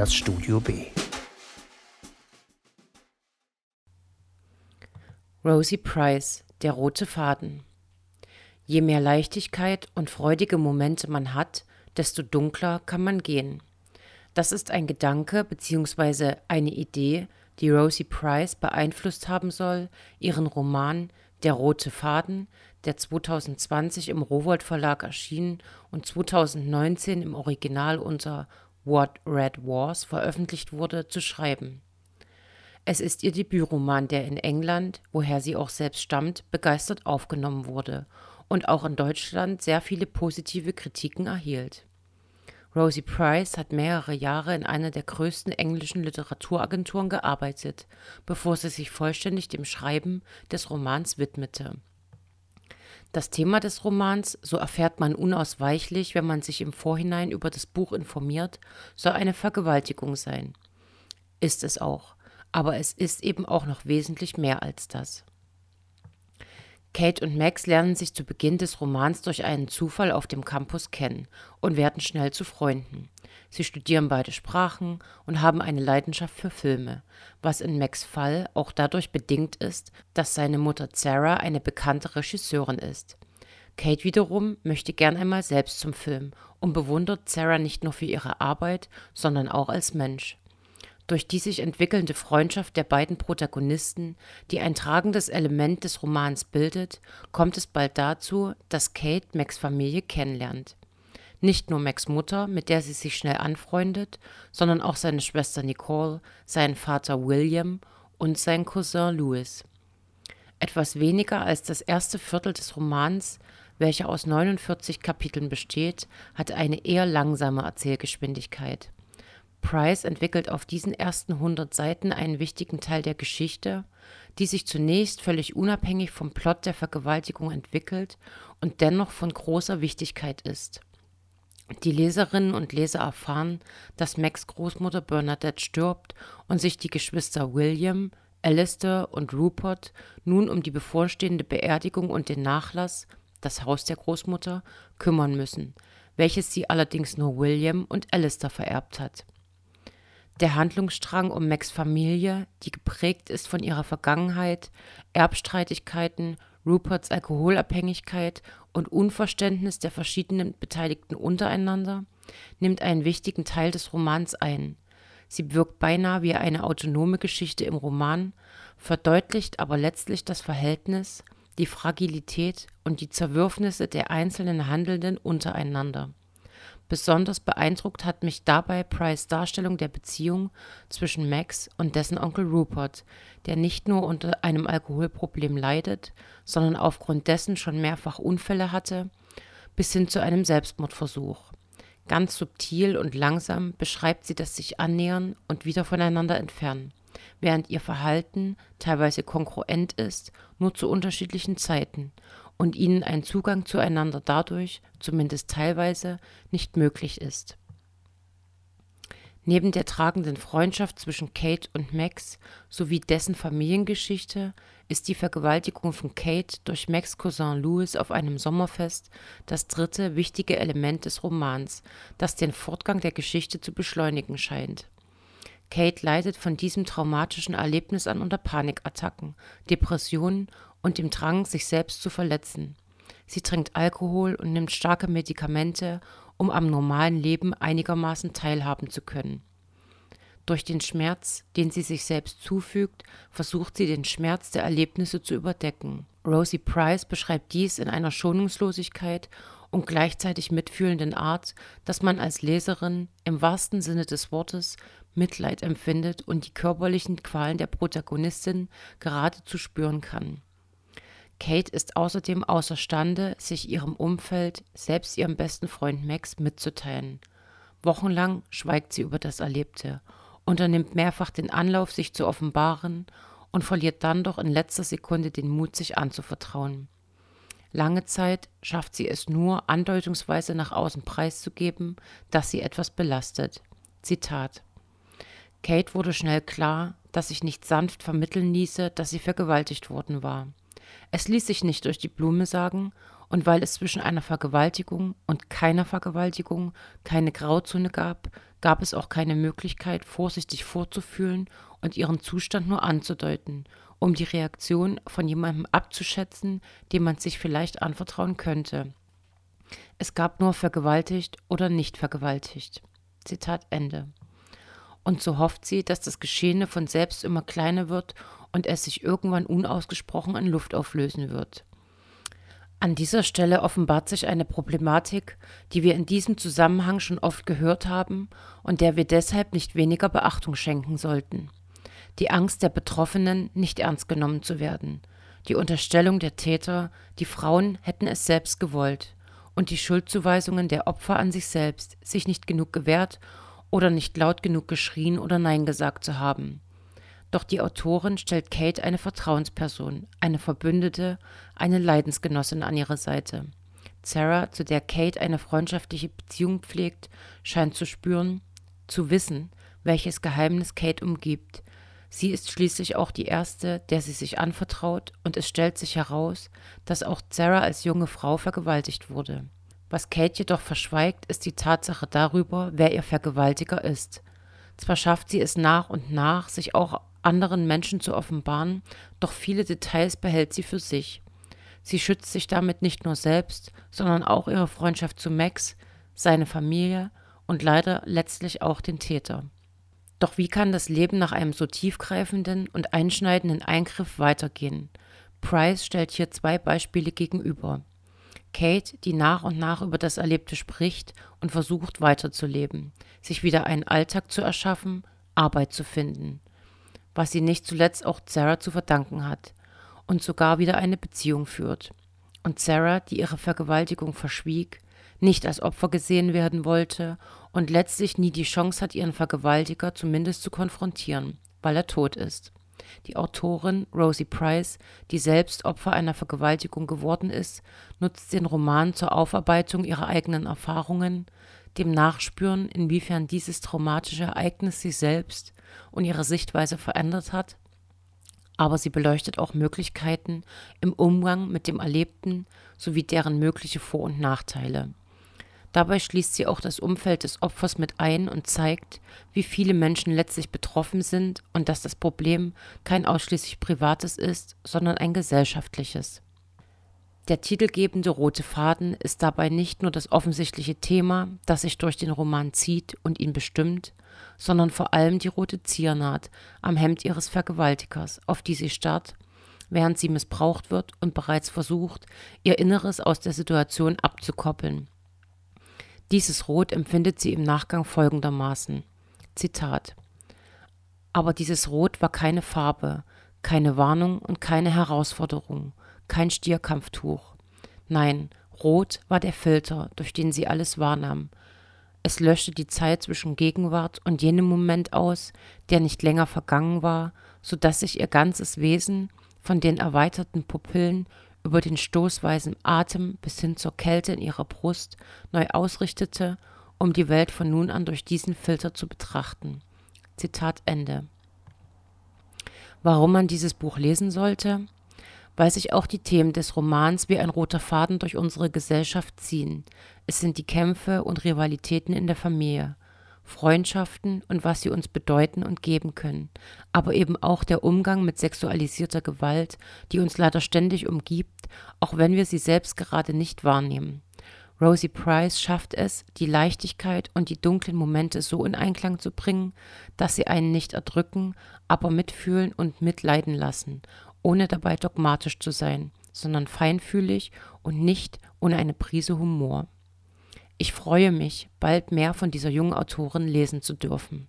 das Studio B. Rosie Price, der rote Faden. Je mehr Leichtigkeit und freudige Momente man hat, desto dunkler kann man gehen. Das ist ein Gedanke bzw. eine Idee, die Rosie Price beeinflusst haben soll, ihren Roman Der rote Faden, der 2020 im Rowold Verlag erschien und 2019 im Original unter What Red Wars veröffentlicht wurde, zu schreiben. Es ist ihr Debütroman, der in England, woher sie auch selbst stammt, begeistert aufgenommen wurde und auch in Deutschland sehr viele positive Kritiken erhielt. Rosie Price hat mehrere Jahre in einer der größten englischen Literaturagenturen gearbeitet, bevor sie sich vollständig dem Schreiben des Romans widmete. Das Thema des Romans, so erfährt man unausweichlich, wenn man sich im Vorhinein über das Buch informiert, soll eine Vergewaltigung sein. Ist es auch, aber es ist eben auch noch wesentlich mehr als das. Kate und Max lernen sich zu Beginn des Romans durch einen Zufall auf dem Campus kennen und werden schnell zu Freunden. Sie studieren beide Sprachen und haben eine Leidenschaft für Filme, was in Max Fall auch dadurch bedingt ist, dass seine Mutter Sarah eine bekannte Regisseurin ist. Kate wiederum möchte gern einmal selbst zum Film und bewundert Sarah nicht nur für ihre Arbeit, sondern auch als Mensch. Durch die sich entwickelnde Freundschaft der beiden Protagonisten, die ein tragendes Element des Romans bildet, kommt es bald dazu, dass Kate Max Familie kennenlernt. Nicht nur Max Mutter, mit der sie sich schnell anfreundet, sondern auch seine Schwester Nicole, seinen Vater William und seinen Cousin Louis. Etwas weniger als das erste Viertel des Romans, welcher aus 49 Kapiteln besteht, hat eine eher langsame Erzählgeschwindigkeit. Price entwickelt auf diesen ersten 100 Seiten einen wichtigen Teil der Geschichte, die sich zunächst völlig unabhängig vom Plot der Vergewaltigung entwickelt und dennoch von großer Wichtigkeit ist. Die Leserinnen und Leser erfahren, dass Max Großmutter Bernadette stirbt und sich die Geschwister William, Alistair und Rupert nun um die bevorstehende Beerdigung und den Nachlass, das Haus der Großmutter, kümmern müssen, welches sie allerdings nur William und Alistair vererbt hat. Der Handlungsstrang um Max Familie, die geprägt ist von ihrer Vergangenheit, Erbstreitigkeiten, Ruperts Alkoholabhängigkeit und Unverständnis der verschiedenen Beteiligten untereinander, nimmt einen wichtigen Teil des Romans ein. Sie wirkt beinahe wie eine autonome Geschichte im Roman, verdeutlicht aber letztlich das Verhältnis, die Fragilität und die Zerwürfnisse der einzelnen Handelnden untereinander. Besonders beeindruckt hat mich dabei Price Darstellung der Beziehung zwischen Max und dessen Onkel Rupert, der nicht nur unter einem Alkoholproblem leidet, sondern aufgrund dessen schon mehrfach Unfälle hatte, bis hin zu einem Selbstmordversuch. Ganz subtil und langsam beschreibt sie das sich annähern und wieder voneinander entfernen, während ihr Verhalten teilweise konkurrent ist, nur zu unterschiedlichen Zeiten und ihnen ein Zugang zueinander dadurch, zumindest teilweise, nicht möglich ist. Neben der tragenden Freundschaft zwischen Kate und Max sowie dessen Familiengeschichte ist die Vergewaltigung von Kate durch Max Cousin Louis auf einem Sommerfest das dritte wichtige Element des Romans, das den Fortgang der Geschichte zu beschleunigen scheint. Kate leidet von diesem traumatischen Erlebnis an unter Panikattacken, Depressionen und dem Drang, sich selbst zu verletzen. Sie trinkt Alkohol und nimmt starke Medikamente, um am normalen Leben einigermaßen teilhaben zu können. Durch den Schmerz, den sie sich selbst zufügt, versucht sie den Schmerz der Erlebnisse zu überdecken. Rosie Price beschreibt dies in einer Schonungslosigkeit und gleichzeitig mitfühlenden Art, dass man als Leserin im wahrsten Sinne des Wortes Mitleid empfindet und die körperlichen Qualen der Protagonistin geradezu spüren kann. Kate ist außerdem außerstande, sich ihrem Umfeld, selbst ihrem besten Freund Max, mitzuteilen. Wochenlang schweigt sie über das Erlebte, unternimmt mehrfach den Anlauf, sich zu offenbaren und verliert dann doch in letzter Sekunde den Mut, sich anzuvertrauen. Lange Zeit schafft sie es nur, andeutungsweise nach außen preiszugeben, dass sie etwas belastet. Zitat Kate wurde schnell klar, dass sich nicht sanft vermitteln ließe, dass sie vergewaltigt worden war. Es ließ sich nicht durch die Blume sagen, und weil es zwischen einer Vergewaltigung und keiner Vergewaltigung keine Grauzone gab, gab es auch keine Möglichkeit, vorsichtig vorzufühlen und ihren Zustand nur anzudeuten, um die Reaktion von jemandem abzuschätzen, dem man sich vielleicht anvertrauen könnte. Es gab nur vergewaltigt oder nicht vergewaltigt. Zitat Ende. Und so hofft sie, dass das Geschehene von selbst immer kleiner wird und es sich irgendwann unausgesprochen in Luft auflösen wird. An dieser Stelle offenbart sich eine Problematik, die wir in diesem Zusammenhang schon oft gehört haben und der wir deshalb nicht weniger Beachtung schenken sollten. Die Angst der Betroffenen, nicht ernst genommen zu werden, die Unterstellung der Täter, die Frauen hätten es selbst gewollt, und die Schuldzuweisungen der Opfer an sich selbst, sich nicht genug gewehrt oder nicht laut genug geschrien oder Nein gesagt zu haben. Doch die Autorin stellt Kate eine Vertrauensperson, eine Verbündete, eine Leidensgenossin an ihre Seite. Sarah, zu der Kate eine freundschaftliche Beziehung pflegt, scheint zu spüren, zu wissen, welches Geheimnis Kate umgibt. Sie ist schließlich auch die erste, der sie sich anvertraut, und es stellt sich heraus, dass auch Sarah als junge Frau vergewaltigt wurde. Was Kate jedoch verschweigt, ist die Tatsache darüber, wer ihr Vergewaltiger ist. Zwar schafft sie es nach und nach, sich auch anderen Menschen zu offenbaren, doch viele Details behält sie für sich. Sie schützt sich damit nicht nur selbst, sondern auch ihre Freundschaft zu Max, seine Familie und leider letztlich auch den Täter. Doch wie kann das Leben nach einem so tiefgreifenden und einschneidenden Eingriff weitergehen? Price stellt hier zwei Beispiele gegenüber. Kate, die nach und nach über das Erlebte spricht und versucht weiterzuleben, sich wieder einen Alltag zu erschaffen, Arbeit zu finden was sie nicht zuletzt auch Sarah zu verdanken hat und sogar wieder eine Beziehung führt. Und Sarah, die ihre Vergewaltigung verschwieg, nicht als Opfer gesehen werden wollte und letztlich nie die Chance hat, ihren Vergewaltiger zumindest zu konfrontieren, weil er tot ist. Die Autorin Rosie Price, die selbst Opfer einer Vergewaltigung geworden ist, nutzt den Roman zur Aufarbeitung ihrer eigenen Erfahrungen, dem Nachspüren, inwiefern dieses traumatische Ereignis sie selbst und ihre Sichtweise verändert hat, aber sie beleuchtet auch Möglichkeiten im Umgang mit dem Erlebten sowie deren mögliche Vor- und Nachteile. Dabei schließt sie auch das Umfeld des Opfers mit ein und zeigt, wie viele Menschen letztlich betroffen sind und dass das Problem kein ausschließlich privates ist, sondern ein gesellschaftliches. Der titelgebende rote Faden ist dabei nicht nur das offensichtliche Thema, das sich durch den Roman zieht und ihn bestimmt, sondern vor allem die rote Ziernaht am Hemd ihres Vergewaltigers, auf die sie starrt, während sie missbraucht wird und bereits versucht, ihr Inneres aus der Situation abzukoppeln. Dieses Rot empfindet sie im Nachgang folgendermaßen. Zitat. Aber dieses Rot war keine Farbe, keine Warnung und keine Herausforderung kein Stierkampftuch. Nein, rot war der Filter, durch den sie alles wahrnahm. Es löschte die Zeit zwischen Gegenwart und jenem Moment aus, der nicht länger vergangen war, so dass sich ihr ganzes Wesen von den erweiterten Pupillen über den stoßweisen Atem bis hin zur Kälte in ihrer Brust neu ausrichtete, um die Welt von nun an durch diesen Filter zu betrachten. Zitat Ende. Warum man dieses Buch lesen sollte? weil sich auch die Themen des Romans wie ein roter Faden durch unsere Gesellschaft ziehen. Es sind die Kämpfe und Rivalitäten in der Familie, Freundschaften und was sie uns bedeuten und geben können, aber eben auch der Umgang mit sexualisierter Gewalt, die uns leider ständig umgibt, auch wenn wir sie selbst gerade nicht wahrnehmen. Rosie Price schafft es, die Leichtigkeit und die dunklen Momente so in Einklang zu bringen, dass sie einen nicht erdrücken, aber mitfühlen und mitleiden lassen ohne dabei dogmatisch zu sein, sondern feinfühlig und nicht ohne eine Prise Humor. Ich freue mich, bald mehr von dieser jungen Autorin lesen zu dürfen.